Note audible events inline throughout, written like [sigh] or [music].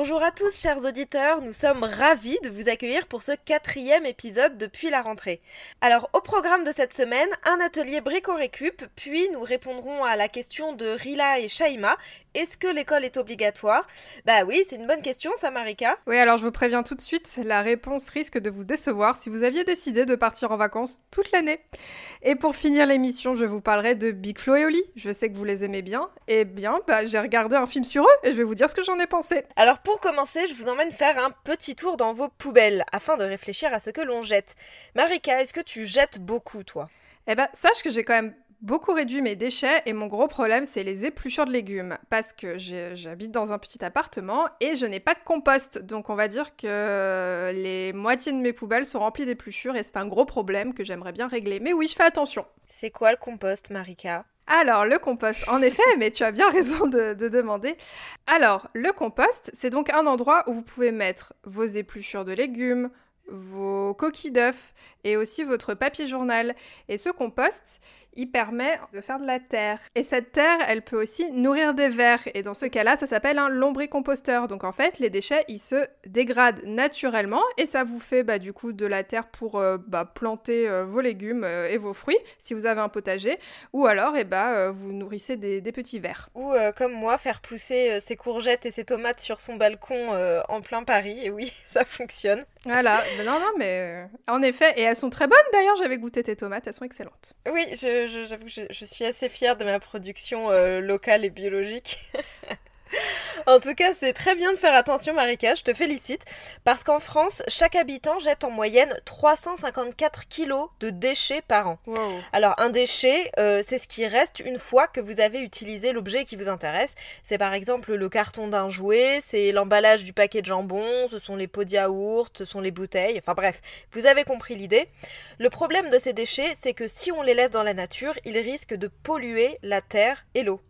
Bonjour à tous chers auditeurs, nous sommes ravis de vous accueillir pour ce quatrième épisode depuis la rentrée. Alors au programme de cette semaine, un atelier brico-récup, puis nous répondrons à la question de Rila et Shaima, est-ce que l'école est obligatoire? Bah oui, c'est une bonne question ça Marika. Oui alors je vous préviens tout de suite, la réponse risque de vous décevoir si vous aviez décidé de partir en vacances toute l'année. Et pour finir l'émission, je vous parlerai de Big Flo et Oli, je sais que vous les aimez bien, et eh bien bah, j'ai regardé un film sur eux et je vais vous dire ce que j'en ai pensé. Alors pour commencer, je vous emmène faire un petit tour dans vos poubelles afin de réfléchir à ce que l'on jette. Marika, est-ce que tu jettes beaucoup, toi? Eh ben, sache que j'ai quand même beaucoup réduit mes déchets et mon gros problème c'est les épluchures de légumes. Parce que j'habite dans un petit appartement et je n'ai pas de compost. Donc on va dire que les moitiés de mes poubelles sont remplies d'épluchures et c'est un gros problème que j'aimerais bien régler. Mais oui je fais attention. C'est quoi le compost Marika? Alors, le compost, en effet, [laughs] mais tu as bien raison de, demander. Alors, le compost, c'est donc un endroit où vous pouvez mettre vos épluchures de légumes, vos coquilles d'œufs et aussi votre papier journal. Et ce compost, il permet de faire de la terre. Et cette terre, elle peut aussi nourrir des vers. Et dans ce cas-là, ça s'appelle un lombricomposteur. Donc en fait, les déchets, ils se dégradent naturellement et ça vous fait bah, du coup de la terre pour euh, bah, planter euh, vos légumes euh, et vos fruits si vous avez un potager. Ou alors, et eh bah, vous nourrissez des, petits vers. Ou comme moi, faire pousser ses courgettes et ses tomates sur son balcon en plein Paris. Et oui, [laughs] ça fonctionne. Voilà, non, non, mais en effet, et elles sont très bonnes d'ailleurs, j'avais goûté tes tomates, elles sont excellentes. Oui, je, j'avoue que je, suis assez fière de ma production euh, locale et biologique. [laughs] [laughs] en tout cas, c'est très bien de faire attention, Marika, je te félicite, parce qu'en France, chaque habitant jette en moyenne 354 kilos de déchets par an. Alors, un déchet, euh, c'est ce qui reste une fois que vous avez utilisé l'objet qui vous intéresse. C'est par exemple le carton d'un jouet, c'est l'emballage du paquet de jambon, ce sont les pots de yaourt, ce sont les bouteilles, enfin bref, vous avez compris l'idée. Le problème de ces déchets, c'est que si on les laisse dans la nature, ils risquent de polluer la terre et l'eau.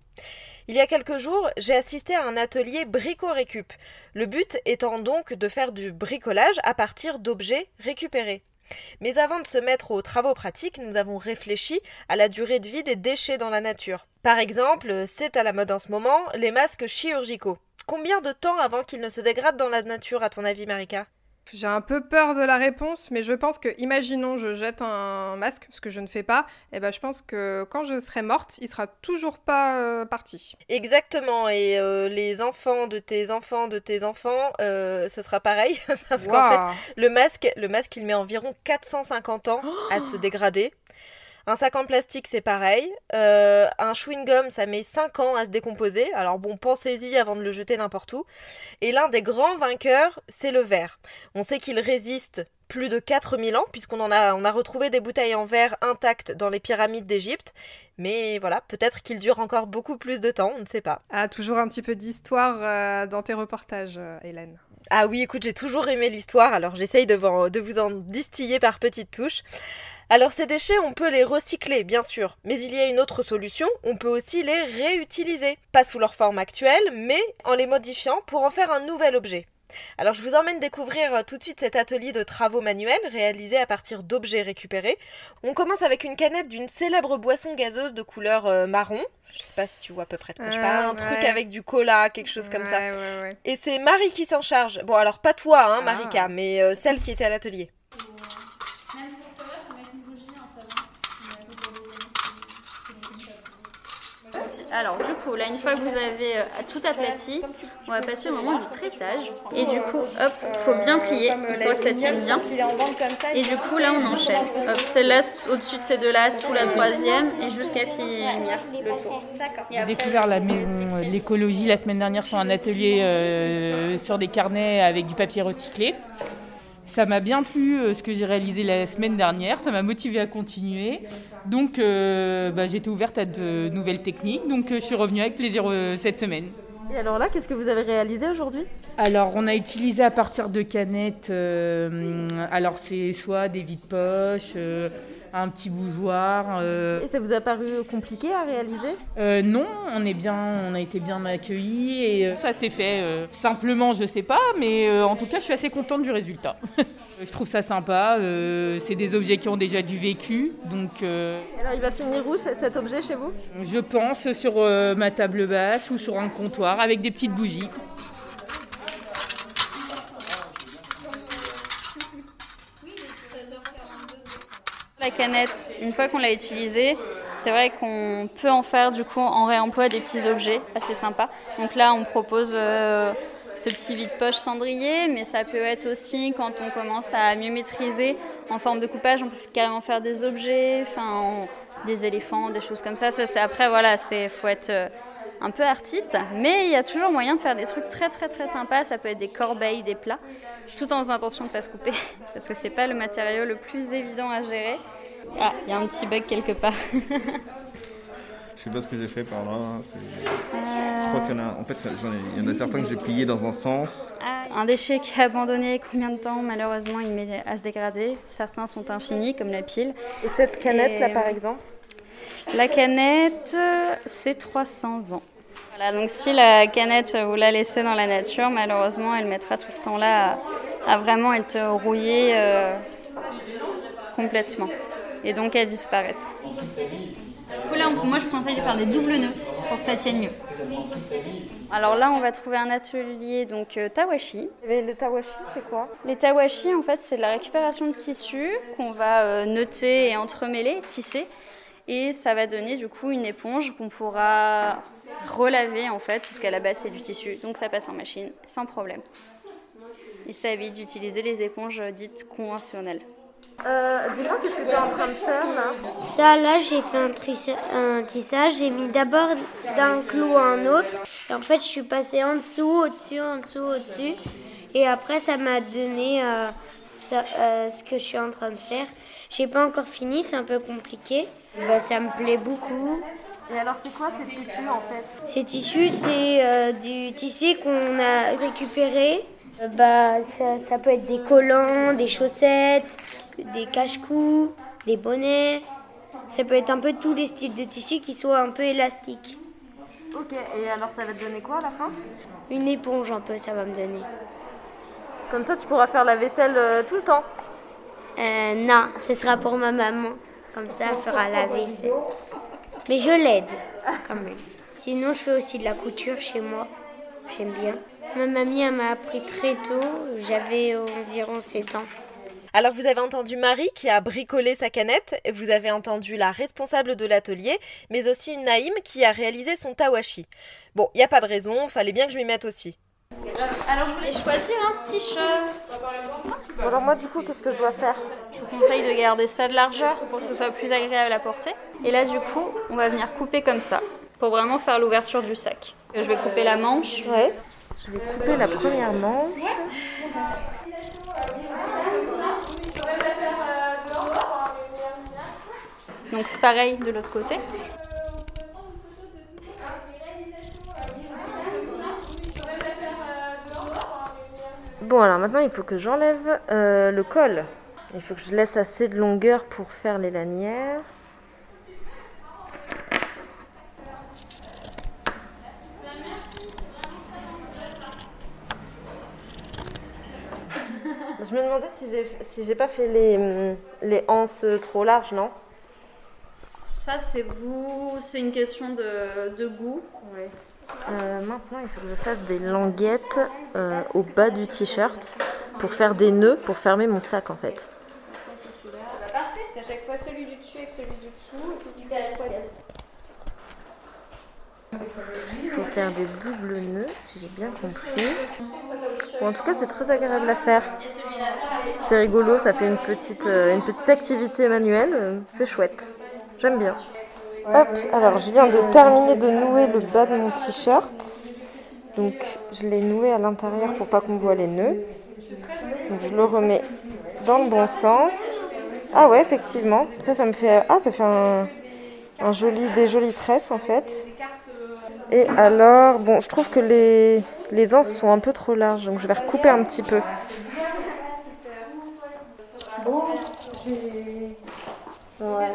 Il y a quelques jours, j'ai assisté à un atelier brico-récup. Le but étant donc de faire du bricolage à partir d'objets récupérés. Mais avant de se mettre aux travaux pratiques, nous avons réfléchi à la durée de vie des déchets dans la nature. Par exemple, c'est à la mode en ce moment, les masques chirurgicaux. Combien de temps avant qu'ils ne se dégradent dans la nature, à ton avis, Marika? J'ai un peu peur de la réponse, mais je pense que, imaginons, je jette un masque, ce que je ne fais pas, et eh ben je pense que quand je serai morte, il sera toujours pas euh, parti. Exactement, et euh, les enfants de tes enfants de tes enfants, euh, ce sera pareil, [laughs] parce qu'en fait, le masque, le masque, il met environ 450 ans à se [gasps] dégrader. Un sac en plastique, c'est pareil. Euh, un chewing-gum, ça met 5 ans à se décomposer. Alors bon, pensez-y avant de le jeter n'importe où. Et l'un des grands vainqueurs, c'est le verre. On sait qu'il résiste plus de 4000 ans, puisqu'on en a, on a retrouvé des bouteilles en verre intactes dans les pyramides d'Égypte. Mais voilà, peut-être qu'il dure encore beaucoup plus de temps, on ne sait pas. Ah, toujours un petit peu d'histoire euh, dans tes reportages, euh, Hélène. Ah oui, écoute, j'ai toujours aimé l'histoire, alors j'essaye de, de vous en distiller par petites touches. Alors ces déchets, on peut les recycler, bien sûr, mais il y a une autre solution, on peut aussi les réutiliser, pas sous leur forme actuelle, mais en les modifiant pour en faire un nouvel objet. Alors je vous emmène découvrir euh, tout de suite cet atelier de travaux manuels réalisé à partir d'objets récupérés. On commence avec une canette d'une célèbre boisson gazeuse de couleur euh, marron. Je sais pas si tu vois à peu près de quoi je parle. Un truc avec du cola, quelque chose comme ça. Et c'est Marie qui s'en charge. Bon alors pas toi, hein, Marika, ah. mais euh, celle qui était à l'atelier. Alors du coup, là, une fois que vous avez euh, tout aplati, on va passer au moment du tressage. Et du coup, hop, faut bien plier, histoire que ça tienne bien. Et du coup, là, on enchaîne. Hop, celle-là au-dessus de ces deux-là, sous la troisième, et jusqu'à finir le tour. J'ai découvert la maison euh, l'écologie la semaine dernière sur un atelier euh, sur des carnets avec du papier recyclé. Ça m'a bien plu euh, ce que j'ai réalisé la semaine dernière, ça m'a motivé à continuer. Donc euh, bah, j'étais ouverte à de nouvelles techniques, donc euh, je suis revenue avec plaisir cette semaine. Et alors là, qu'est-ce que vous avez réalisé aujourd'hui? Alors, on a utilisé à partir de canettes, euh, alors c'est soit des vides poches, euh, un petit bougeoir. euh, Et ça vous a paru compliqué à réaliser? euh, non, on est bien, on a été bien accueillis et euh, ça s'est fait euh, simplement, je sais pas, mais euh, en tout cas, je suis assez contente du résultat. [laughs] je trouve ça sympa. euh, c'est des objets qui ont déjà du vécu, donc euh, Alors il va finir où cet objet chez vous? je pense sur euh, ma table basse ou sur un comptoir avec des petites bougies. La canette, une fois qu'on l'a utilisée, c'est vrai qu'on peut en faire du coup en réemploi des petits objets assez sympas. Donc là, on propose euh, ce petit vide-poche cendrier, mais ça peut être aussi quand on commence à mieux maîtriser en forme de coupage, on peut carrément faire des objets, enfin en- des éléphants, des choses comme ça. Ça, c'est après voilà, c'est faut être euh, un peu artiste, mais il y a toujours moyen de faire des trucs très très très sympas. Ça peut être des corbeilles, des plats, tout en faisant attention de ne pas se couper, [laughs] parce que c'est pas le matériau le plus évident à gérer. Ah, il y a un petit bug quelque part. [laughs] Je sais pas ce que j'ai fait par là. c'est- Je crois qu'il y en a. En fait, il y en a certains que j'ai pliés dans un sens. Ah, un déchet qui est abandonné, combien de temps malheureusement il met à se dégrader Certains sont infinis, comme la pile. Et cette canette, là, par exemple La canette, euh, c'est 300 ans. Voilà, donc si la canette, vous la laissez dans la nature, malheureusement, elle mettra tout ce temps-là à, à vraiment être rouillée euh, complètement. Et donc à disparaître. Là, on- moi, je conseille de faire des doubles nœuds pour que ça tienne mieux. Alors là, on va trouver un atelier donc euh, tawashi. Mais le tawashi, c'est quoi? Les tawashi, en fait, c'est de la récupération de tissu qu'on va euh, noter et entremêler, tisser. Et ça va donner du coup une éponge qu'on pourra relaver en fait, puisqu'à la base c'est du tissu. Donc ça passe en machine sans problème. Et ça évite d'utiliser les éponges dites conventionnelles. Euh, Dis-moi, qu'est-ce que tu es en train de faire là Ça, là, j'ai fait un, tissage. J'ai mis d'abord d'un clou à un autre. Et en fait, je suis passée en dessous, au-dessus, en dessous, au-dessus. Et après, ça m'a donné euh, ça- euh, ce que je suis en train de faire. J'ai pas encore fini, c'est un peu compliqué. Bah, ça me plaît beaucoup. Et alors, c'est quoi ces tissus en fait Ces tissus, c'est euh, du tissu qu'on a récupéré. Bah, ça, ça peut être des collants, des chaussettes, des cache-cous, des bonnets. Ça peut être un peu tous les styles de tissus qui soient un peu élastiques. Ok, et alors ça va te donner quoi à la fin? Une éponge un peu, ça va me donner. Comme ça, tu pourras faire la vaisselle euh, tout le temps. Euh, non, ce sera pour ma maman. Comme ça, elle fera la vaisselle. Mais je l'aide quand même. Sinon, je fais aussi de la couture chez moi. J'aime bien. Ma mamie, elle m'a appris très tôt. J'avais environ 7 ans. Alors vous avez entendu Marie qui a bricolé sa canette, et vous avez entendu la responsable de l'atelier, mais aussi Naïm qui a réalisé son tawashi. Bon, il n'y a pas de raison, fallait bien que je m'y mette aussi. Alors je voulais choisir un t-shirt. Alors moi du coup, qu'est-ce que je dois faire? Je vous conseille de garder ça de largeur pour que ce soit plus agréable à porter. Et là du coup, on va venir couper comme ça pour vraiment faire l'ouverture du sac. Je vais couper la manche. Ouais. Je vais couper la première manche. Donc pareil de l'autre côté. Bon alors maintenant il faut que j'enlève euh, le col. Il faut que je laisse assez de longueur pour faire les lanières. Je me demandais si j'ai si pas fait les, les anses trop larges, non? Ça c'est vous, c'est une question de, de goût. Euh, Maintenant il faut que je fasse des languettes euh, au bas du t-shirt pour faire des nœuds pour fermer mon sac en fait. Parfait, c'est à chaque fois celui du dessus avec celui du dessous et puis tu fais à la fois Il faut faire des doubles nœuds, si j'ai bien compris. Ou en tout cas, c'est très agréable à faire. C'est rigolo, ça fait une petite, euh, une petite activité manuelle. C'est chouette. J'aime bien. Hop, alors je viens de terminer de nouer le bas de mon t-shirt. Donc je l'ai noué à l'intérieur pour pas qu'on voit les nœuds. Donc, je le remets dans le bon sens. Ah ouais, effectivement. Ça, ça me fait. Ah, ça fait un, un joli, des jolies tresses en fait. Et alors, bon, je trouve que les, les anses sont un peu trop larges, donc je vais recouper un petit peu. Bon, j'ai... Ouais.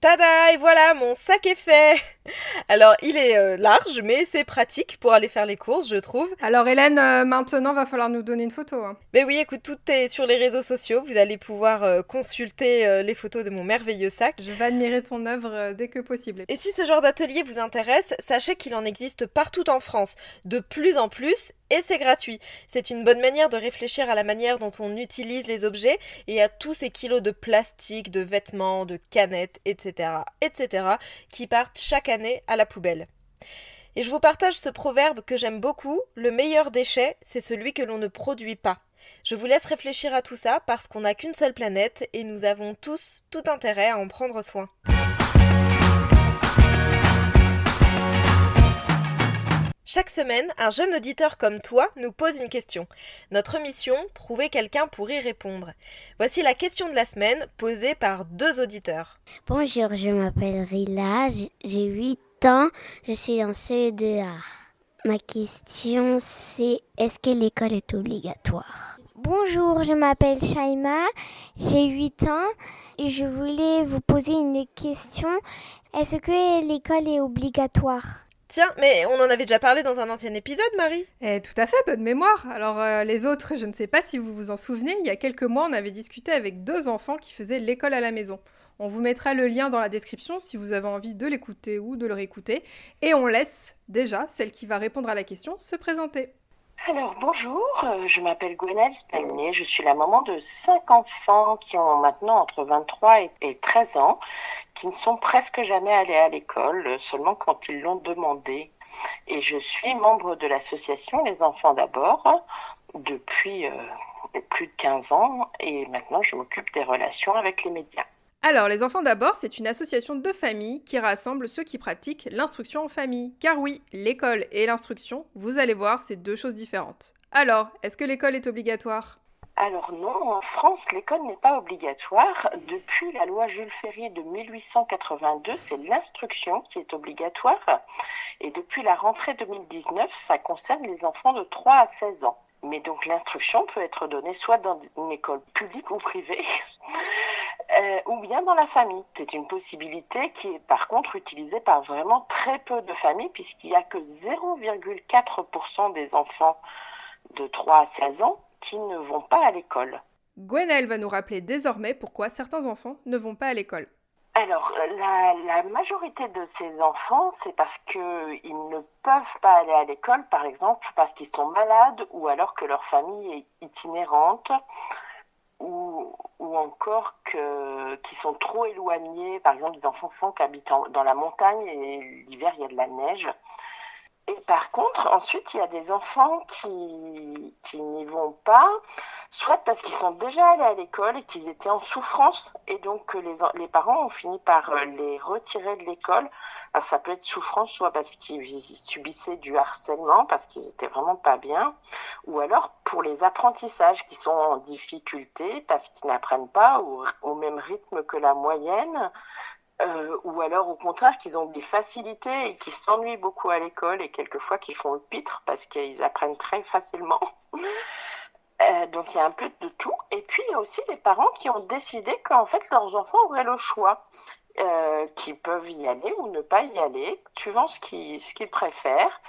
Tada Et voilà, mon sac est fait [laughs] Alors, il est euh, large, mais c'est pratique pour aller faire les courses, je trouve. Alors, Hélène, euh, maintenant, va falloir nous donner une photo. Hein. Mais oui, écoute, tout est sur les réseaux sociaux. Vous allez pouvoir euh, consulter les photos de mon merveilleux sac. Je vais admirer ton œuvre dès que possible. Et si ce genre d'atelier vous intéresse, sachez qu'il en existe partout en France, de plus en plus, et c'est gratuit. C'est une bonne manière de réfléchir à la manière dont on utilise les objets et à tous ces kilos de plastique, de vêtements, de canettes, etc., etc., qui partent chaque année à la poubelle. Et je vous partage ce proverbe que j'aime beaucoup, le meilleur déchet, c'est celui que l'on ne produit pas. Je vous laisse réfléchir à tout ça parce qu'on n'a qu'une seule planète et nous avons tous tout intérêt à en prendre soin. Chaque semaine, un jeune auditeur comme toi nous pose une question. Notre mission, trouver quelqu'un pour y répondre. Voici la question de la semaine posée par deux auditeurs. Bonjour, je m'appelle Rila, j'ai 8 ans, je suis en CE2A. Ma question c'est est-ce que l'école est obligatoire? Bonjour, je m'appelle Shaima, j'ai 8 ans et je voulais vous poser une question. Est-ce que l'école est obligatoire? Tiens, mais on en avait déjà parlé dans un ancien épisode, Marie Eh, tout à fait, bonne mémoire. Alors, euh, les autres, je ne sais pas si vous vous en souvenez, il y a quelques mois, on avait discuté avec deux enfants qui faisaient l'école à la maison. On vous mettra le lien dans la description si vous avez envie de l'écouter ou de le réécouter. Et on laisse déjà celle qui va répondre à la question se présenter. Alors bonjour, euh, je m'appelle Gwenelle Spalnier, je suis la maman de cinq enfants qui ont maintenant entre 23 et 13 ans, qui ne sont presque jamais allés à l'école, euh, seulement quand ils l'ont demandé. Et je suis membre de l'association Les Enfants d'abord depuis euh, plus de 15 ans et maintenant je m'occupe des relations avec les médias. Alors, les enfants d'abord, c'est une association de familles qui rassemble ceux qui pratiquent l'instruction en famille. Car oui, l'école et l'instruction, vous allez voir, c'est deux choses différentes. Alors, est-ce que l'école est obligatoire? Alors non, en France, l'école n'est pas obligatoire. Depuis la loi Jules Ferry de 1882, c'est l'instruction qui est obligatoire. Et depuis la rentrée 2019, ça concerne les enfants de 3 à 16 ans. Mais donc l'instruction peut être donnée soit dans une école publique ou privée, euh, ou bien dans la famille. C'est une possibilité qui est par contre utilisée par vraiment très peu de familles, puisqu'il n'y a que 0,4% des enfants de 3 à 16 ans qui ne vont pas à l'école. Gwenaëlle va nous rappeler désormais pourquoi certains enfants ne vont pas à l'école. Alors, la, majorité de ces enfants, c'est parce qu'ils ne peuvent pas aller à l'école, par exemple, parce qu'ils sont malades ou alors que leur famille est itinérante ou, encore qu'ils sont trop éloignés, par exemple des enfants qui habitent dans la montagne et l'hiver il y a de la neige. Et par contre, ensuite, il y a des enfants qui, n'y vont pas, soit parce qu'ils sont déjà allés à l'école et qu'ils étaient en souffrance, et donc que les, les parents ont fini par euh, les retirer de l'école. ça peut être souffrance, soit parce qu'ils subissaient du harcèlement, parce qu'ils étaient vraiment pas bien, ou alors pour les apprentissages qui sont en difficulté, parce qu'ils n'apprennent pas au même rythme que la moyenne, euh, ou alors au contraire qu'ils ont des facilités et qu'ils s'ennuient beaucoup à l'école et quelquefois qu'ils font le pitre parce qu'ils apprennent très facilement. [laughs] Euh, donc il y a un peu de tout. Et puis il y a aussi des parents qui ont décidé qu'en fait leurs enfants auraient le choix, euh, qu'ils peuvent y aller ou ne pas y aller, suivant ce qu'ils, préfèrent.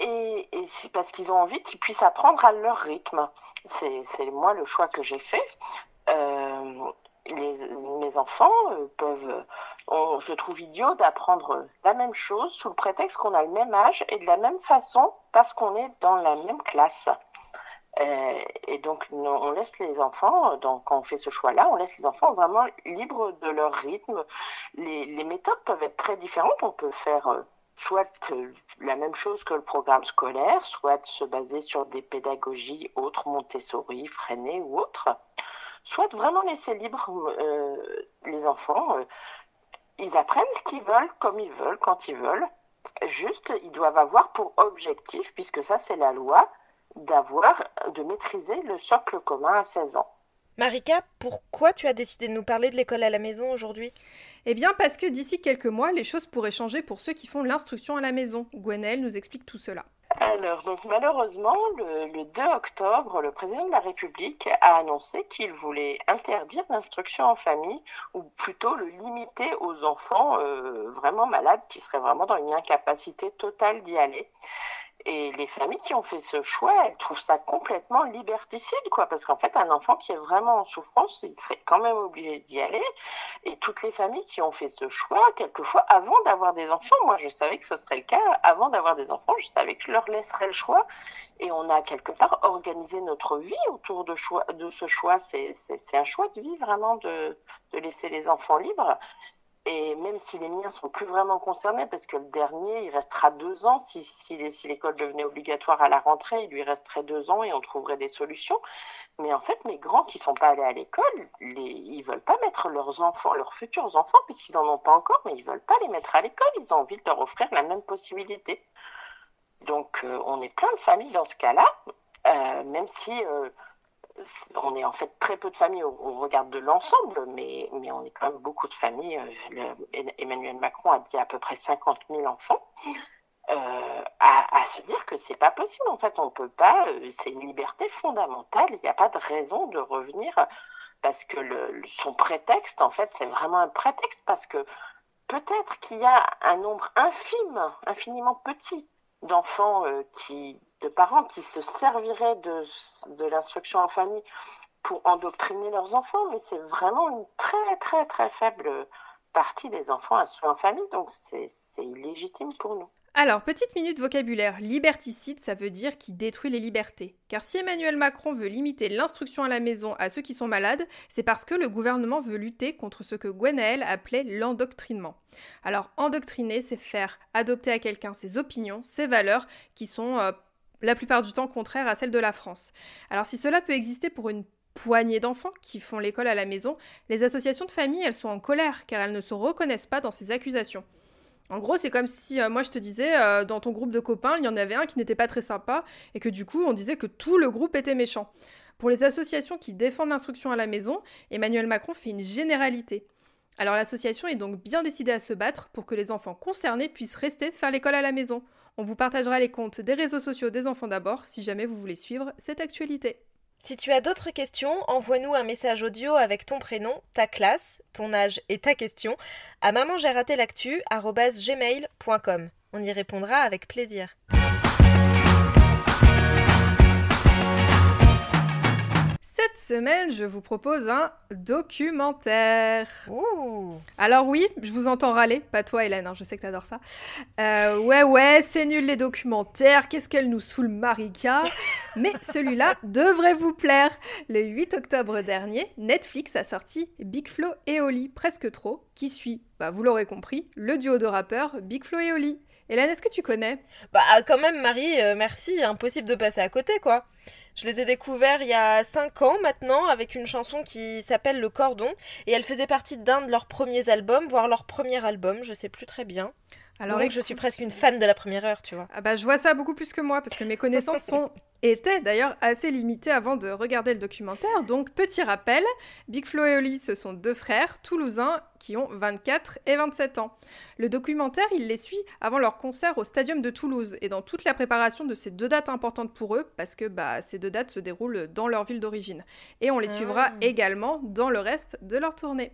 Et, c'est parce qu'ils ont envie qu'ils puissent apprendre à leur rythme. C'est, moi le choix que j'ai fait. Euh, mes enfants peuvent on se trouve idiot d'apprendre la même chose sous le prétexte qu'on a le même âge et de la même façon parce qu'on est dans la même classe. Euh, et donc, on laisse les enfants, donc, quand on fait ce choix-là, on laisse les enfants vraiment libres de leur rythme. Les, les méthodes peuvent être très différentes. On peut faire euh, soit euh, la même chose que le programme scolaire, soit se baser sur des pédagogies autres, Montessori, Freinet ou autres, soit vraiment laisser libre les enfants ils apprennent ce qu'ils veulent, comme ils veulent, quand ils veulent. Juste, ils doivent avoir pour objectif, puisque ça c'est la loi, d'avoir, de maîtriser le socle commun à 16 ans. Marika, pourquoi tu as décidé de nous parler de l'école à la maison aujourd'hui? Eh bien parce que d'ici quelques mois, les choses pourraient changer pour ceux qui font l'instruction à la maison. Gwenelle nous explique tout cela. Alors, donc malheureusement, le, 2 octobre, le président de la République a annoncé qu'il voulait interdire l'instruction en famille, ou plutôt le limiter aux enfants euh, vraiment malades qui seraient vraiment dans une incapacité totale d'y aller. Et les familles qui ont fait ce choix, elles trouvent ça complètement liberticide, quoi, parce qu'en fait, un enfant qui est vraiment en souffrance, il serait quand même obligé d'y aller. Et toutes les familles qui ont fait ce choix, quelquefois, avant d'avoir des enfants, moi, je savais que ce serait le cas, avant d'avoir des enfants, je savais que je leur laisserais le choix. Et on a quelque part organisé notre vie autour de, ce choix. C'est un choix de vie, vraiment, de laisser les enfants libres. Et même si les miens sont plus vraiment concernés, parce que le dernier, il restera deux ans, si, l'école devenait obligatoire à la rentrée, il lui resterait deux ans et on trouverait des solutions. Mais en fait, mes grands qui sont pas allés à l'école, ils veulent pas mettre leurs enfants, leurs futurs enfants, puisqu'ils en ont pas encore, mais ils veulent pas les mettre à l'école. Ils ont envie de leur offrir la même possibilité. Donc, euh, on est plein de familles dans ce cas-là, euh, même si euh, on est en fait très peu de familles on regarde de l'ensemble, mais, on est quand même beaucoup de familles. Euh, Emmanuel Macron a dit à peu près 50 000 enfants. Euh, à, se dire que c'est pas possible. En fait, on peut pas. Euh, c'est une liberté fondamentale. Il n'y a pas de raison de revenir parce que son prétexte, en fait, c'est vraiment un prétexte parce que peut-être qu'il y a un nombre infime, infiniment petit d'enfants qui de parents qui se serviraient de, de l'instruction en famille pour endoctriner leurs enfants, mais c'est vraiment une très très très faible partie des enfants instruits en famille, donc c'est illégitime pour nous. Alors, petite minute vocabulaire. Liberticide, ça veut dire qui détruit les libertés. Car si Emmanuel Macron veut limiter l'instruction à la maison à ceux qui sont malades, c'est parce que le gouvernement veut lutter contre ce que Gwenaël appelait l'endoctrinement. Alors, endoctriner, c'est faire adopter à quelqu'un ses opinions, ses valeurs, qui sont euh, la plupart du temps contraire à celle de la France. Alors si cela peut exister pour une poignée d'enfants qui font l'école à la maison, les associations de famille, elles sont en colère car elles ne se reconnaissent pas dans ces accusations. En gros, c'est comme si euh, moi je te disais, euh, dans ton groupe de copains, il y en avait un qui n'était pas très sympa et que du coup on disait que tout le groupe était méchant. Pour les associations qui défendent l'instruction à la maison, Emmanuel Macron fait une généralité. Alors l'association est donc bien décidée à se battre pour que les enfants concernés puissent rester faire l'école à la maison. On vous partagera les comptes des réseaux sociaux des enfants d'abord si jamais vous voulez suivre cette actualité. Si tu as d'autres questions, envoie-nous un message audio avec ton prénom, ta classe, ton âge et ta question à maman-j'ai-raté-l'actu@gmail.com. On y répondra avec plaisir. Cette semaine, je vous propose un documentaire. Alors oui, je vous entends râler, pas toi Hélène, hein, je sais que t'adores ça. Euh, ouais ouais, c'est nul les documentaires, qu'est-ce qu'elle nous saoule Marika [laughs] Mais celui-là devrait vous plaire. Le 8 octobre dernier, Netflix a sorti Big Flo et Oli, presque trop, qui suit, bah, vous l'aurez compris, le duo de rappeurs Big Flo et Oli. Hélène, est-ce que tu connais? Bah quand même Marie, euh, merci, impossible de passer à côté quoi. Je les ai découverts il y a 5 ans maintenant avec une chanson qui s'appelle Le Cordon et elle faisait partie d'un de leurs premiers albums, voire leur premier album, je sais plus très bien. Alors Donc, je suis presque une fan de la première heure, tu vois. Ah bah je vois ça beaucoup plus que moi parce que mes connaissances sont [laughs] étaient d'ailleurs assez limitées avant de regarder le documentaire. Donc petit rappel, Big Flo et Oli ce sont deux frères toulousains qui ont 24 et 27 ans. Le documentaire, il les suit avant leur concert au Stadium de Toulouse et dans toute la préparation de ces deux dates importantes pour eux parce que bah, ces deux dates se déroulent dans leur ville d'origine. Et on les suivra ah. également dans le reste de leur tournée.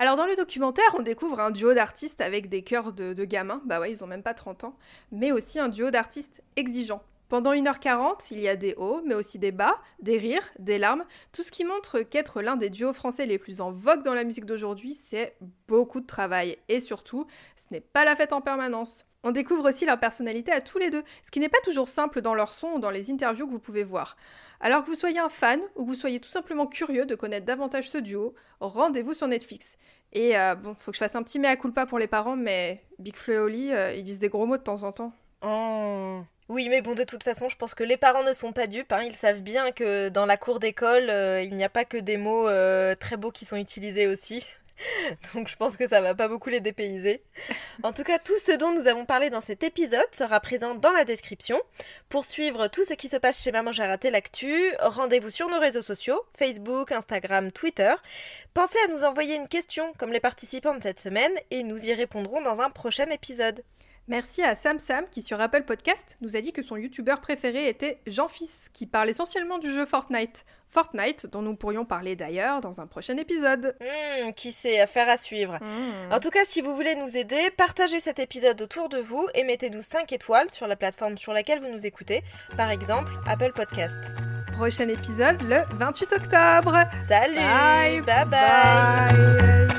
Alors dans le documentaire, on découvre un duo d'artistes avec des cœurs de, gamins, bah ouais, ils ont même pas 30 ans, mais aussi un duo d'artistes exigeants. Pendant 1h40, il y a des hauts, mais aussi des bas, des rires, des larmes, tout ce qui montre qu'être l'un des duos français les plus en vogue dans la musique d'aujourd'hui, c'est beaucoup de travail. Et surtout, ce n'est pas la fête en permanence. On découvre aussi leur personnalité à tous les deux, ce qui n'est pas toujours simple dans leur son ou dans les interviews que vous pouvez voir. Alors que vous soyez un fan ou que vous soyez tout simplement curieux de connaître davantage ce duo, rendez-vous sur Netflix. Et euh, bon, faut que je fasse un petit mea culpa pour les parents, mais Big Flo et euh, ils disent des gros mots de temps en temps. Oh. Oui, mais bon, de toute façon, je pense que les parents ne sont pas dupes. Hein. Ils savent bien que dans la cour d'école, euh, il n'y a pas que des mots très beaux qui sont utilisés aussi. [laughs] Donc je pense que ça va pas beaucoup les dépayser. [laughs] En tout cas, tout ce dont nous avons parlé dans cet épisode sera présent dans la description. Pour suivre tout ce qui se passe chez Maman j'ai raté l'actu, rendez-vous sur nos réseaux sociaux, Facebook, Instagram, Twitter. Pensez à nous envoyer une question comme les participants de cette semaine et nous y répondrons dans un prochain épisode. Merci à Sam Sam qui sur Apple Podcast nous a dit que son youtubeur préféré était Jean Fils qui parle essentiellement du jeu Fortnite. Fortnite dont nous pourrions parler d'ailleurs dans un prochain épisode. Hmm, qui sait, affaire à suivre. Hmm. En tout cas, si vous voulez nous aider, partagez cet épisode autour de vous et mettez-nous 5 étoiles sur la plateforme sur laquelle vous nous écoutez, par exemple Apple Podcast. Prochain épisode le 28 octobre. Salut Bye bye. bye. bye.